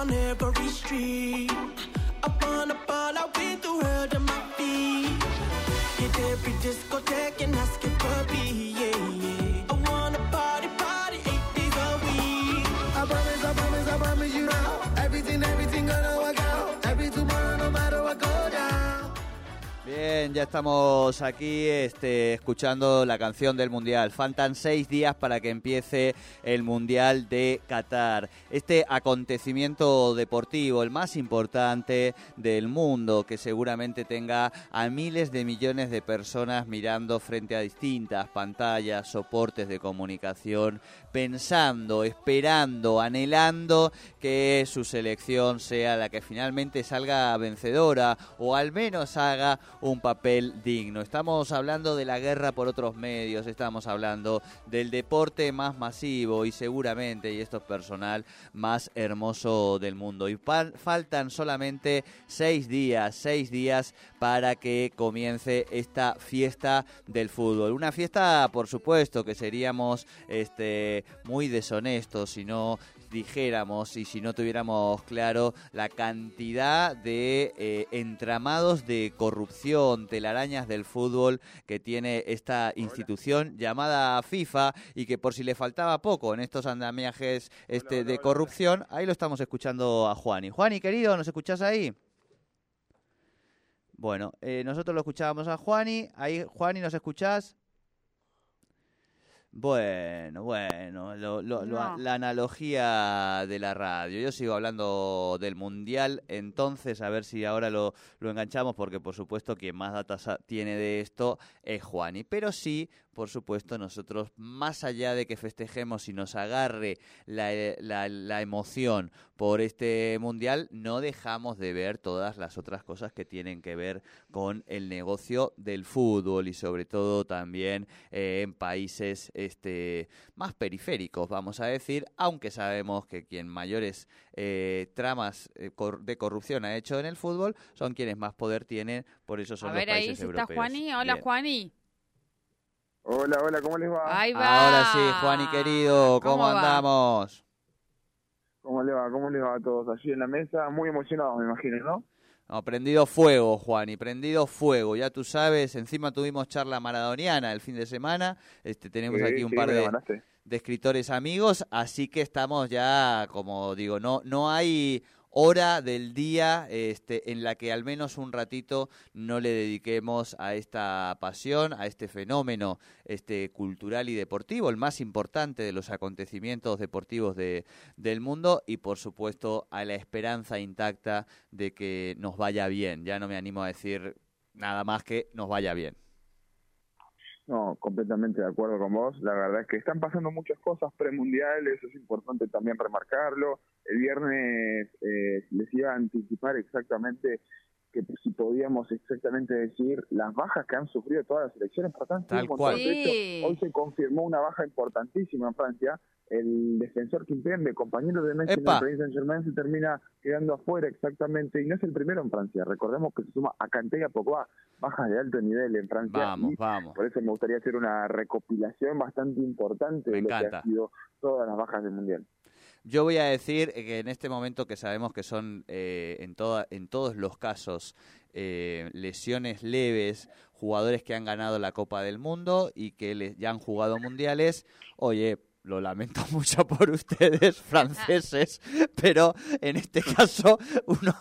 on every street. Up on a ball, I win the world on my feet. Hit every discotheque and ask it for me, yeah, yeah. I wanna party, party eight days a week. I promise, I promise, I promise you that. Bien, ya estamos aquí este, escuchando la canción del Mundial. Faltan seis días para que empiece el Mundial de Qatar. Este acontecimiento deportivo, el más importante del mundo, que seguramente tenga a miles de millones de personas mirando frente a distintas pantallas, soportes de comunicación, pensando, esperando, anhelando que su selección sea la que finalmente salga vencedora o al menos haga un papel digno. Estamos hablando de la guerra por otros medios, estamos hablando del deporte más masivo y seguramente, y esto es personal, más hermoso del mundo. Y faltan solamente seis días, seis días para que comience esta fiesta del fútbol. Una fiesta, por supuesto, que seríamos este, muy deshonestos si no dijéramos y si no tuviéramos claro la cantidad de eh, entramados de corrupción, telarañas del fútbol que tiene esta institución llamada FIFA y que por si le faltaba poco en estos andamiajes este, de corrupción, ahí lo estamos escuchando a Juani. Juani, querido, ¿nos escuchás ahí? Bueno, eh, nosotros lo escuchábamos a Juani. Ahí, Juani, ¿nos escuchás? Bueno, bueno, la analogía de la radio. Yo sigo hablando del Mundial, entonces a ver si ahora lo, lo enganchamos, porque por supuesto quien más datos tiene de esto es Juani. Pero sí, por supuesto, nosotros, más allá de que festejemos y nos agarre la, la, la, emoción por este mundial, no dejamos de ver todas las otras cosas que tienen que ver con el negocio del fútbol y sobre todo también eh, en países este, más periféricos, vamos a decir, aunque sabemos que quien mayores eh, tramas eh, de corrupción ha hecho en el fútbol son quienes más poder tienen, por eso son a los ver, países ahí europeos. está Juani. Hola, Bien. Juani. Hola, hola, ¿cómo les va? Ahí va. Ahora sí, Juani querido, ¿cómo, ¿Cómo andamos? ¿Cómo les va? ¿Cómo les va a todos allí en la mesa? Muy emocionados, me imagino, ¿no? No, prendido fuego, Juani, prendido fuego. Ya tú sabes, encima tuvimos charla maradoniana el fin de semana. Este, tenemos Sí, aquí un sí, par de, de escritores amigos, así que estamos ya, como digo, no, no hay hora del día este, en la que al menos un ratito no le dediquemos a esta pasión, a este fenómeno este, cultural y deportivo, el más importante de los acontecimientos deportivos de, del mundo y por supuesto a la esperanza intacta de que nos vaya bien. Ya no me animo a decir nada más que nos vaya bien. No, completamente de acuerdo con vos. La verdad es que están pasando muchas cosas premundiales, es importante también remarcarlo. El viernes eh, les iba a anticipar exactamente que si podíamos exactamente decir las bajas que han sufrido todas las selecciones, por tanto, Tal cual. De hecho, hoy se confirmó una baja importantísima en Francia. El defensor Kimpembe, compañero de Messi en el Paris Saint-Germain, se termina quedando afuera exactamente, y no es el primero en Francia. Recordemos que se suma a Kanté y a Pogba, bajas de alto nivel en Francia. Vamos, y vamos. por eso me gustaría hacer una recopilación bastante importante Me de lo que han sido todas las bajas del Mundial. Yo voy a decir que en este momento que sabemos que son eh, en, toda, en todos los casos eh, lesiones leves, jugadores que han ganado la Copa del Mundo y que le- ya han jugado mundiales, oye, lo lamento mucho por ustedes, franceses, pero en este caso uno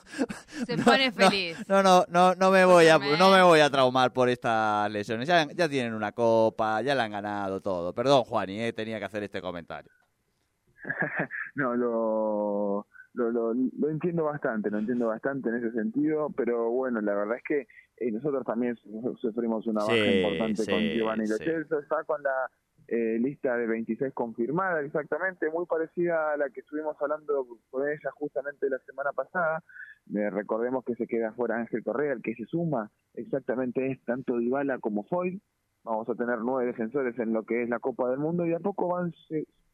Se no, pone no, feliz. No, no, no, no me voy a, no me voy a traumar por estas lesiones. Ya, ya tienen una copa, ya la han ganado todo. Perdón, Juani, eh, tenía que hacer este comentario. No, lo, lo, lo, lo, entiendo bastante, lo entiendo bastante en ese sentido, pero bueno, la verdad es que eh, nosotros también sufrimos una baja importante con Giovanni Lo Celso, está con la eh, lista de 26 confirmada exactamente, muy parecida a la que estuvimos hablando con ella justamente la semana pasada. Eh, recordemos que se queda fuera Ángel Correa, el que se suma exactamente es tanto Dybala como Foy. Vamos a tener nueve defensores en lo que es la Copa del Mundo y a poco van,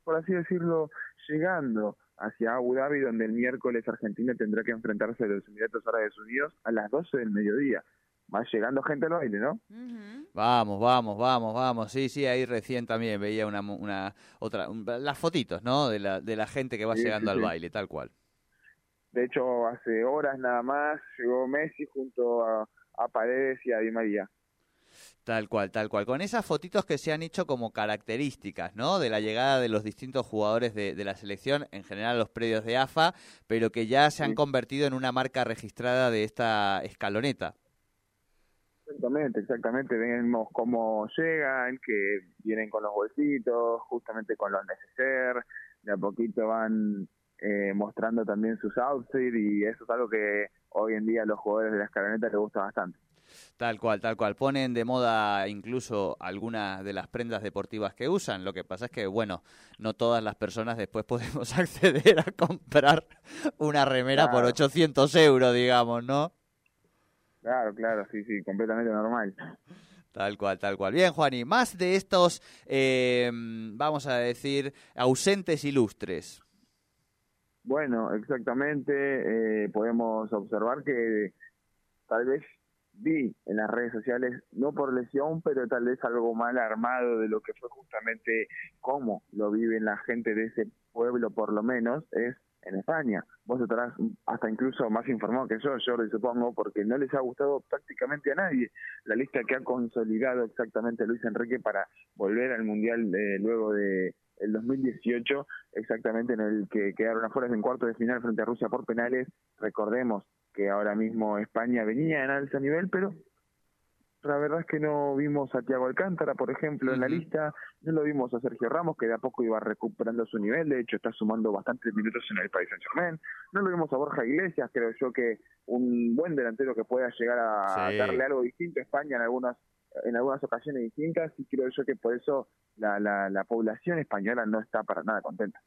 por así decirlo, llegando hacia Abu Dhabi, donde el miércoles Argentina tendrá que enfrentarse a los Emiratos Árabes Unidos a las 12 del mediodía va llegando gente al baile, ¿no? Vamos, vamos, vamos, vamos. Sí, sí, ahí recién también veía una, una otra, las fotitos, ¿no? De la, de la gente que va llegando al baile, tal cual. De hecho, hace horas nada más llegó Messi junto a, a Paredes y a Di María. Tal cual, tal cual. Con esas fotitos que se han hecho como características, ¿no? De la llegada de los distintos jugadores de, la selección, en general los predios de AFA, pero que ya se han convertido en una marca registrada de esta escaloneta. Exactamente, exactamente. Vemos cómo llegan, que vienen con los bolsitos, justamente con los neceser, de a poquito van eh, mostrando también sus outfits y eso es algo que hoy en día a los jugadores de la escaloneta les gusta bastante. Tal cual, tal cual. Ponen de moda incluso algunas de las prendas deportivas que usan. Lo que pasa es que, bueno, no todas las personas después podemos acceder a comprar una remera por 800 euros, digamos, ¿no? Claro, claro, sí, sí, completamente normal. Tal cual, tal cual. Bien, Juan, y más de estos, eh, vamos a decir, ausentes ilustres. Bueno, exactamente, eh, podemos observar que tal vez vi en las redes sociales, no por lesión, pero tal vez algo mal armado de lo que fue justamente cómo lo viven la gente de ese pueblo, por lo menos, es en España. Vos estarás hasta incluso más informado que yo, Jordi, supongo, porque no les ha gustado prácticamente a nadie la lista que ha consolidado exactamente Luis Enrique para volver al Mundial de, luego de el 2018, exactamente en el que quedaron afuera en cuarto de final frente a Rusia por penales. Recordemos que ahora mismo España venía en alto nivel, pero la verdad es que no vimos a Thiago Alcántara, por ejemplo, en la lista, no lo vimos a Sergio Ramos, que de a poco iba recuperando su nivel, de hecho está sumando bastantes minutos en el País Saint Germain, no lo vimos a Borja Iglesias, creo yo que un buen delantero que pueda llegar a darle algo distinto a España en algunas en algunas ocasiones distintas y creo yo que por eso la, la, la, población española no está para nada contenta.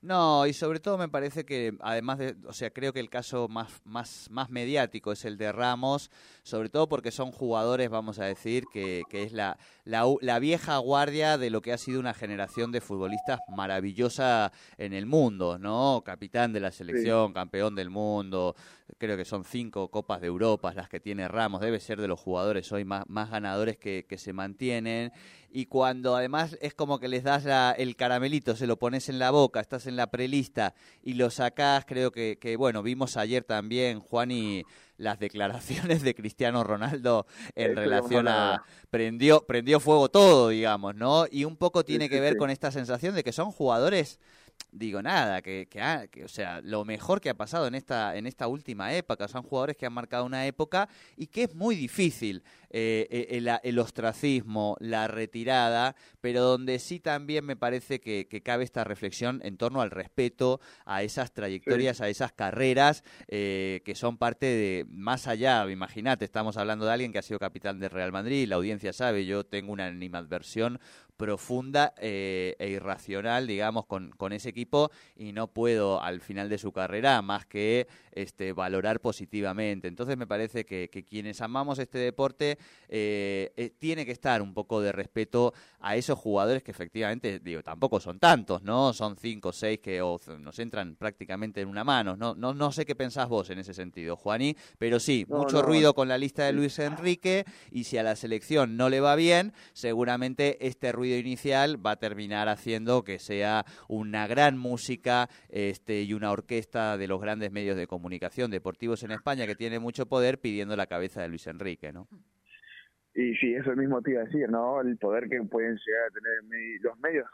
No, y sobre todo me parece que además de, o sea, creo que el caso más, más, más mediático es el de Ramos, sobre todo porque son jugadores, vamos a decir, que, que es la, la, la vieja guardia de lo que ha sido una generación de futbolistas maravillosa en el mundo, ¿no? Capitán de la selección, campeón del mundo, creo que son cinco Copas de Europa las que tiene Ramos, debe ser de los jugadores hoy más, más ganadores que, que se mantienen y cuando además es como que les das el caramelito, se lo pones en la boca, estás en la prelista y lo sacás, creo que, que bueno, vimos ayer también, Juan, y las declaraciones de Cristiano Ronaldo en relación a prendió prendió fuego todo, digamos, ¿no? Y un poco tiene que ver con esta sensación de que son jugadores digo nada, que, que, o sea, lo mejor que ha pasado en esta, en esta última época, son jugadores que han marcado una época y que es muy difícil eh, eh, el, el, ostracismo, la retirada, pero donde sí también me parece que, que, cabe esta reflexión en torno al respeto a esas trayectorias, a esas carreras eh, que son parte de, más allá, imagínate, estamos hablando de alguien que ha sido capitán de Real Madrid, la audiencia sabe, yo tengo una animadversión profunda eh, e irracional, digamos, con, con, ese equipo y no puedo al final de su carrera más que este, valorar positivamente. Entonces me parece que, que quienes amamos este deporte eh, eh, tiene que estar un poco de respeto a esos jugadores que efectivamente, digo, tampoco son tantos, ¿no? Son cinco o seis que nos entran prácticamente en una mano. No, no, no sé qué pensás vos en ese sentido, Juaní, pero sí, mucho ruido con la lista de Luis Enrique y si a la selección no le va bien, seguramente este ruido inicial va a terminar haciendo que sea una gran música este, y una orquesta de los grandes medios de comunicación deportivos en España que tiene mucho poder pidiendo la cabeza de Luis Enrique, ¿no? Y sí, eso mismo te iba a decir, ¿no? El poder que pueden llegar a tener los medios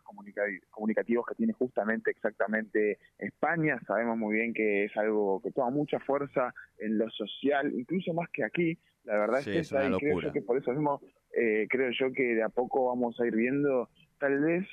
comunicativos que tiene justamente exactamente España. Sabemos muy bien que es algo que toma mucha fuerza en lo social, incluso más que aquí. La verdad es que es creo que por eso mismo eh, creo yo que de a poco vamos a ir viendo, tal vez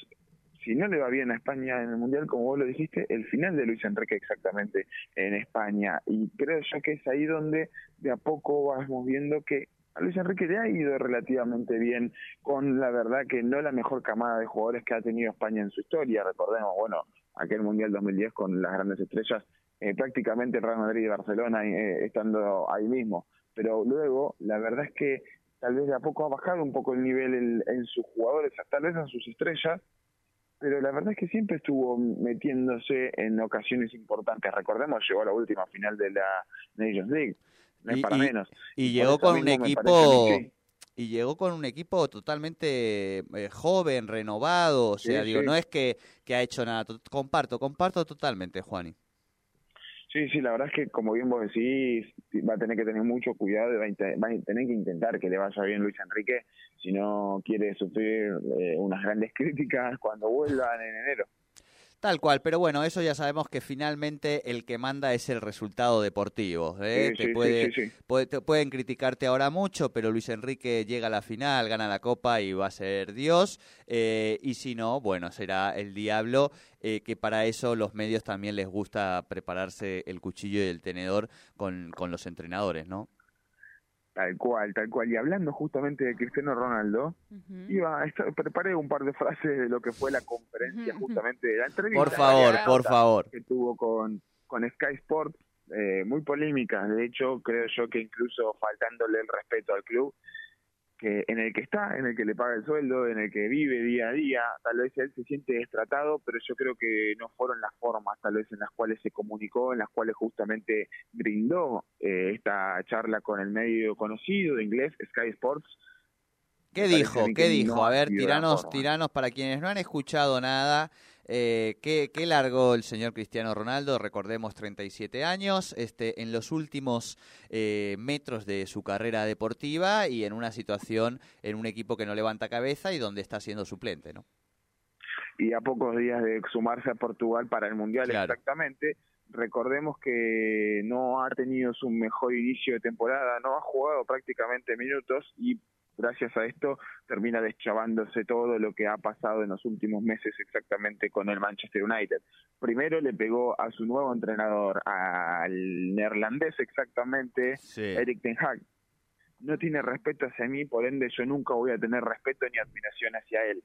si no le va bien a España en el Mundial, como vos lo dijiste, el final de Luis Enrique exactamente en España. Y creo yo que es ahí donde de a poco vamos viendo que a Luis Enrique le ha ido relativamente bien con la verdad que no la mejor camada de jugadores que ha tenido España en su historia. Recordemos, bueno, aquel Mundial 2010 con las grandes estrellas, eh, prácticamente Real Madrid y Barcelona eh, estando ahí mismo. Pero luego, la verdad es que tal vez de a poco ha bajado un poco el nivel en sus jugadores, tal vez en sus estrellas, pero la verdad es que siempre estuvo metiéndose en ocasiones importantes. Recordemos, llegó a la última final de la Nations League, no es para menos. Y, llegó con un equipo y llegó con un equipo totalmente eh, joven, renovado, o sea, digo, no es que, que ha hecho nada, comparto, comparto totalmente, Juani. Sí, sí, la verdad es que como bien vos decís, va a tener que tener mucho cuidado, va a, tener que intentar que le vaya bien Luis Enrique si no quiere sufrir eh, unas grandes críticas cuando vuelvan en enero. Tal cual, pero bueno, eso ya sabemos que finalmente el que manda es el resultado deportivo. ¿eh? te, puede, pueden criticarte ahora mucho, pero Luis Enrique llega a la final, gana la copa y va a ser Dios. Eh, y si no, bueno, será el diablo, eh, que para eso los medios también les gusta prepararse el cuchillo y el tenedor con, con los entrenadores, ¿no? Tal cual, tal cual. Y hablando justamente de Cristiano Ronaldo, iba preparé un par de frases de lo que fue la conferencia justamente de la entrevista. Por favor, por favor. Que tuvo con, con Sky Sport, eh, muy polémicas. De hecho, creo yo que incluso faltándole el respeto al club, que en el que está, en el que le paga el sueldo, en el que vive día a día, tal vez él se siente destratado, pero yo creo que no fueron las formas tal vez en las cuales se comunicó, en las cuales justamente brindó eh, esta charla con el medio conocido de inglés, Sky Sports. ¿Qué dijo? ¿Qué dijo? A ver, tiranos, tiranos para quienes no han escuchado nada. Eh, ¿qué, ¿Qué largó el señor Cristiano Ronaldo? Recordemos 37 años, este, en los últimos eh, metros de su carrera deportiva y en una situación en un equipo que no levanta cabeza y donde está siendo suplente, ¿no? Y a pocos días de sumarse a Portugal para el Mundial exactamente, recordemos que no ha tenido su mejor inicio de temporada, no ha jugado prácticamente minutos y gracias a esto termina deschavándose todo lo que ha pasado en los últimos meses exactamente con el Manchester United. Primero le pegó a su nuevo entrenador, al neerlandés exactamente, Eric Ten Hag. No tiene respeto hacia mí, por ende yo nunca voy a tener respeto ni admiración hacia él.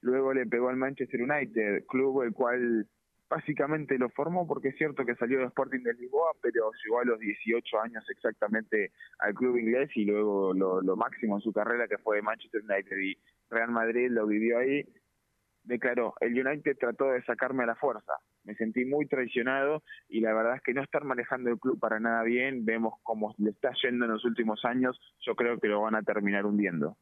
Luego le pegó al Manchester United, club el cual básicamente lo formó porque es cierto que salió de Sporting de Lisboa, pero llegó a los 18 años exactamente al club inglés y luego lo, máximo en su carrera que fue Manchester United y Real Madrid lo vivió ahí. Declaró, el United trató de sacarme a la fuerza, me sentí muy traicionado y la verdad es que no estar manejando el club para nada bien, vemos cómo le está yendo en los últimos años, yo creo que lo van a terminar hundiendo.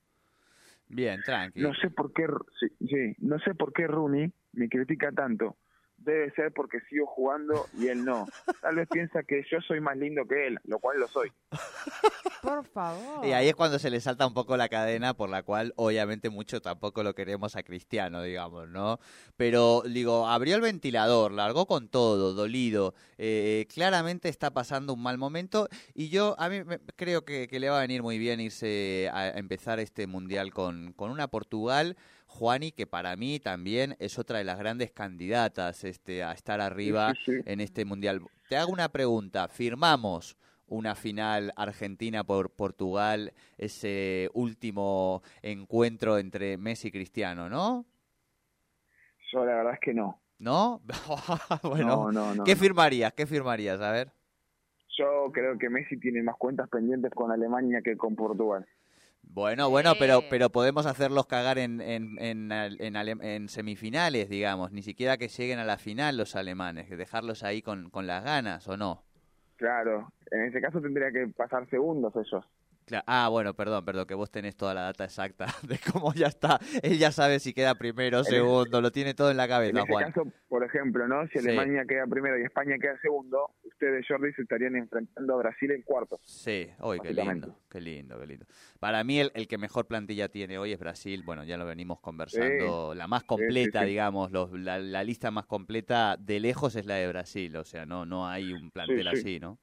Bien, tranquilo. No sé por qué, sí, no sé por qué Rooney me critica tanto, debe ser porque sigo jugando y él no. Tal vez piensa que yo soy más lindo que él, lo cual lo soy. Por favor. Y ahí es cuando se le salta un poco la cadena por la cual obviamente mucho tampoco lo queremos a Cristiano, digamos, ¿no? Pero digo, abrió el ventilador, largó con todo, dolido, eh, claramente está pasando un mal momento y yo a mí creo que, que, le va a venir muy bien irse a empezar este mundial con, con una Portugal Juani, que para mí también es otra de las grandes candidatas este, a estar arriba en este mundial. Te hago una pregunta. ¿Firmamos una final Argentina por Portugal, ese último encuentro entre Messi y Cristiano, no? Yo la verdad es que no. ¿No? bueno, ¿qué firmarías? ¿Qué firmarías? A ver. Yo creo que Messi tiene más cuentas pendientes con Alemania que con Portugal. Bueno, bueno, pero pero podemos hacerlos cagar en, en, en, en, semifinales, digamos, ni siquiera que lleguen a la final los alemanes, dejarlos ahí con, con las ganas, ¿o no? Claro, en ese caso tendría que pasar segundos ellos. Ah, bueno, perdón, perdón, que vos tenés toda la data exacta de cómo ya está. Él ya sabe si queda primero, o segundo, lo tiene todo en la cabeza, en ese caso, por ejemplo, ¿no? Si Alemania queda primero y España queda segundo, ustedes, Jordi, se estarían enfrentando a Brasil en cuartos. Sí, hoy qué lindo, qué lindo, qué lindo. Para mí, el, el, que mejor plantilla tiene hoy es Brasil. Bueno, ya lo venimos conversando. la más completa, digamos, los, la, la, lista más completa de lejos es la de Brasil. O sea, no, no hay un plantel así, ¿no?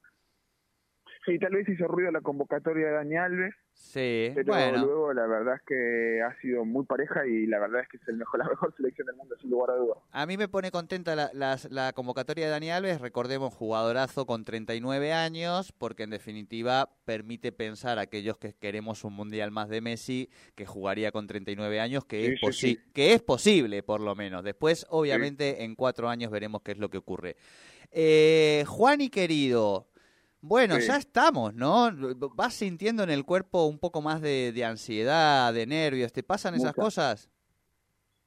Sí, tal vez hizo ruido la convocatoria de Dani Alves, Sí, pero bueno. luego la verdad es que ha sido muy pareja y la verdad es que es el mejor, la mejor selección del mundo, sin lugar a dudas. A mí me pone contenta la, la convocatoria de Dani Alves, recordemos, jugadorazo con 39 años, porque en definitiva permite pensar a aquellos que queremos un mundial más de Messi, que jugaría con 39 años, que, Sí, es, sí, posi- sí. que es posible, por lo menos. Después, obviamente, en cuatro años veremos qué es lo que ocurre. Eh, Juan y querido, bueno, Sí. ya estamos, ¿no? Vas sintiendo en el cuerpo un poco más de, de ansiedad, de nervios, ¿te pasan esas cosas?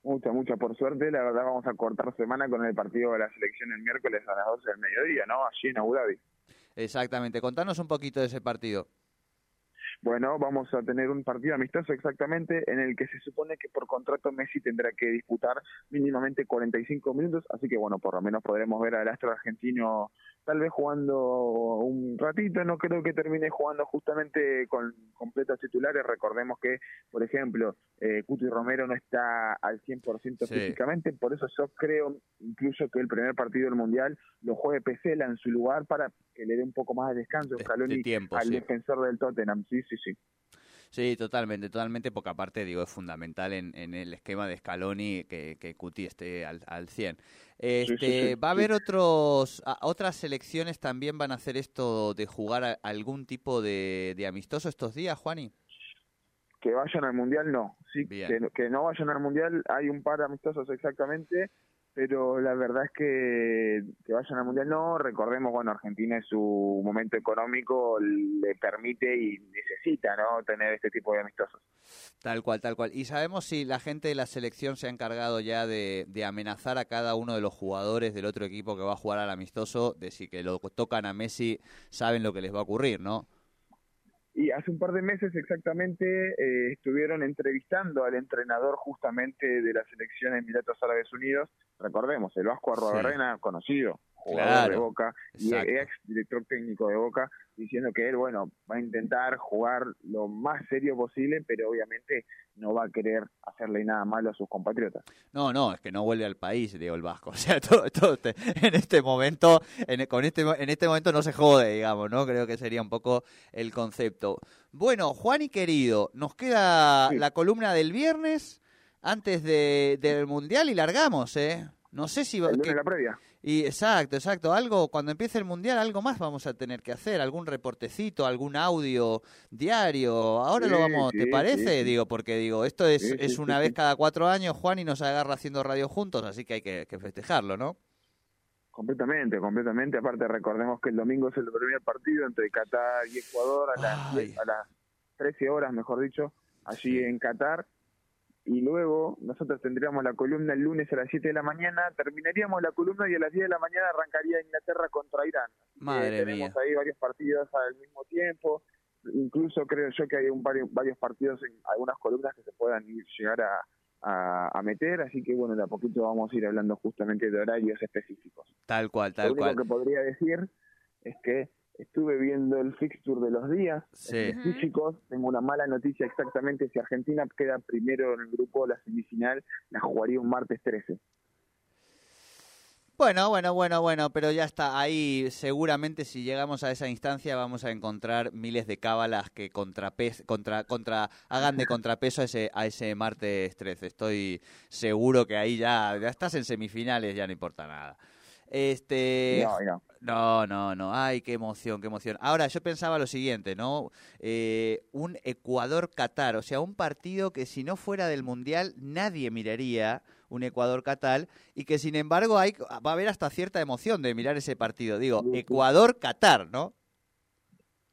Mucha, mucha, por suerte, la verdad vamos a cortar semana con el partido de la selección el miércoles a las 12 del mediodía, ¿no? Allí en Abu Dhabi. Exactamente, contanos un poquito de ese partido. Bueno, vamos a tener un partido amistoso exactamente en el que se supone que por contrato Messi tendrá que disputar mínimamente 45 minutos, así que bueno, por lo menos podremos ver al astro argentino tal vez jugando un ratito, no creo que termine jugando justamente con completos titulares, recordemos que, por ejemplo, eh, Cuti Romero no está al 100% Sí. físicamente, por eso yo creo incluso que el primer partido del Mundial lo juegue Pesela en su lugar para que le dé un poco más de descanso De- tiempo, al sí. defensor del Tottenham, sí, sí, sí. Sí, totalmente, totalmente, porque aparte, digo, es fundamental en, en el esquema de Scaloni que, que Cuti esté al, al 100. Este, sí, sí, va a haber otros, a- otras selecciones también van a hacer esto de jugar a- algún tipo de, de amistoso estos días, Juani. que vayan al mundial no sí que, que no vayan al mundial hay un par de amistosos exactamente pero la verdad es que que vayan al mundial no recordemos bueno Argentina en su momento económico le permite y necesita no tener este tipo de amistosos Tal cual, tal cual. ¿Y sabemos si la gente de la selección se ha encargado ya de, de amenazar a cada uno de los jugadores del otro equipo que va a jugar al amistoso, de si que lo tocan a Messi, saben lo que les va a ocurrir, ¿no? Y hace un par de meses exactamente eh, estuvieron entrevistando al entrenador justamente de la selección de Emiratos Árabes Unidos. Recordemos, el Vasco Arruabarrena, conocido, jugador Claro, de Boca y exacto. ex director técnico de Boca, diciendo que él, bueno, va a intentar jugar lo más serio posible, pero obviamente no va a querer hacerle nada malo a sus compatriotas. No, no, es que no vuelve al país, Diego el Vasco. O sea, todo, todo este- en este momento, en, con este, en este momento no se jode, digamos, ¿no? Creo que sería un poco el concepto. Bueno, Juan y querido, nos queda Sí. la columna del viernes antes de, del mundial y largamos, ¿eh? No sé si va, El lunes que- de la previa. Y exacto, exacto, algo cuando empiece el mundial algo más vamos a tener que hacer, algún reportecito, algún audio diario. Ahora lo Sí, vamos, ¿te parece? sí. Digo, porque digo, esto es, es una vez cada cuatro años, Juan, y nos agarra haciendo radio juntos, así que hay que, que festejarlo, ¿no? Completamente, completamente. Aparte, recordemos que el domingo es el primer partido entre Qatar y Ecuador a las, Ay. 10 a las 13 horas, mejor dicho, allí en Qatar. Y luego nosotros tendríamos la columna el lunes a las 7 de la mañana, terminaríamos la columna y a las 10 de la mañana arrancaría Inglaterra contra Irán. Madre tenemos mía. ahí varios partidos al mismo tiempo. Incluso creo yo que hay un varios, varios partidos en algunas columnas que se puedan ir, llegar a, a, a meter. Así que bueno, de a poquito vamos a ir hablando justamente de horarios específicos. Tal cual, Lo tal único cual. que podría decir es que estuve viendo el fixture de los días Sí. específicos. Tengo una mala noticia exactamente. Si Argentina queda primero en el grupo, la semifinal la jugaría un martes 13. Bueno, bueno, bueno, bueno, pero ya está. Ahí seguramente si llegamos a esa instancia vamos a encontrar miles de cábalas que contrapes, contra, contra, hagan de contrapeso a ese, a ese martes 13. Estoy seguro que ahí ya, ya estás en semifinales, ya no importa nada. Este, no, no. no, no, no. Ay, qué emoción, qué emoción. Ahora, yo pensaba lo siguiente, ¿no? Eh, un Ecuador-Qatar, o sea, un partido que si no fuera del Mundial nadie miraría, un Ecuador-Qatar, y que sin embargo hay, va a haber hasta cierta emoción de mirar ese partido. Digo. Ecuador-Qatar, ¿no?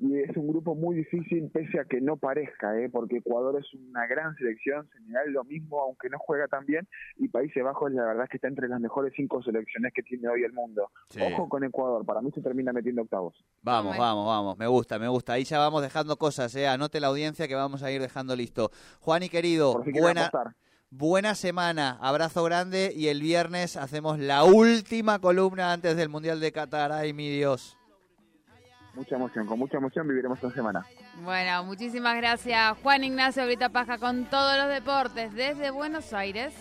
Y es un grupo muy difícil, pese a que no parezca, ¿eh? porque Ecuador es una gran selección, Senegal lo mismo, aunque no juega tan bien, y Países Bajos la verdad es que está entre las mejores cinco selecciones que tiene hoy el mundo. Sí. Ojo con Ecuador, para mí se termina metiendo octavos. Vamos, vamos, vamos. Me gusta, me gusta. Ahí ya vamos dejando cosas, ¿eh? Anote la audiencia que vamos a ir dejando listo. Juan y querido, si buena. Buena semana, abrazo grande y el viernes hacemos la última columna antes del Mundial de Qatar. Ay, mi Dios. Mucha emoción, con mucha emoción viviremos esta semana. Bueno, muchísimas gracias Juan Ignacio Brita Paja con todos los deportes desde Buenos Aires.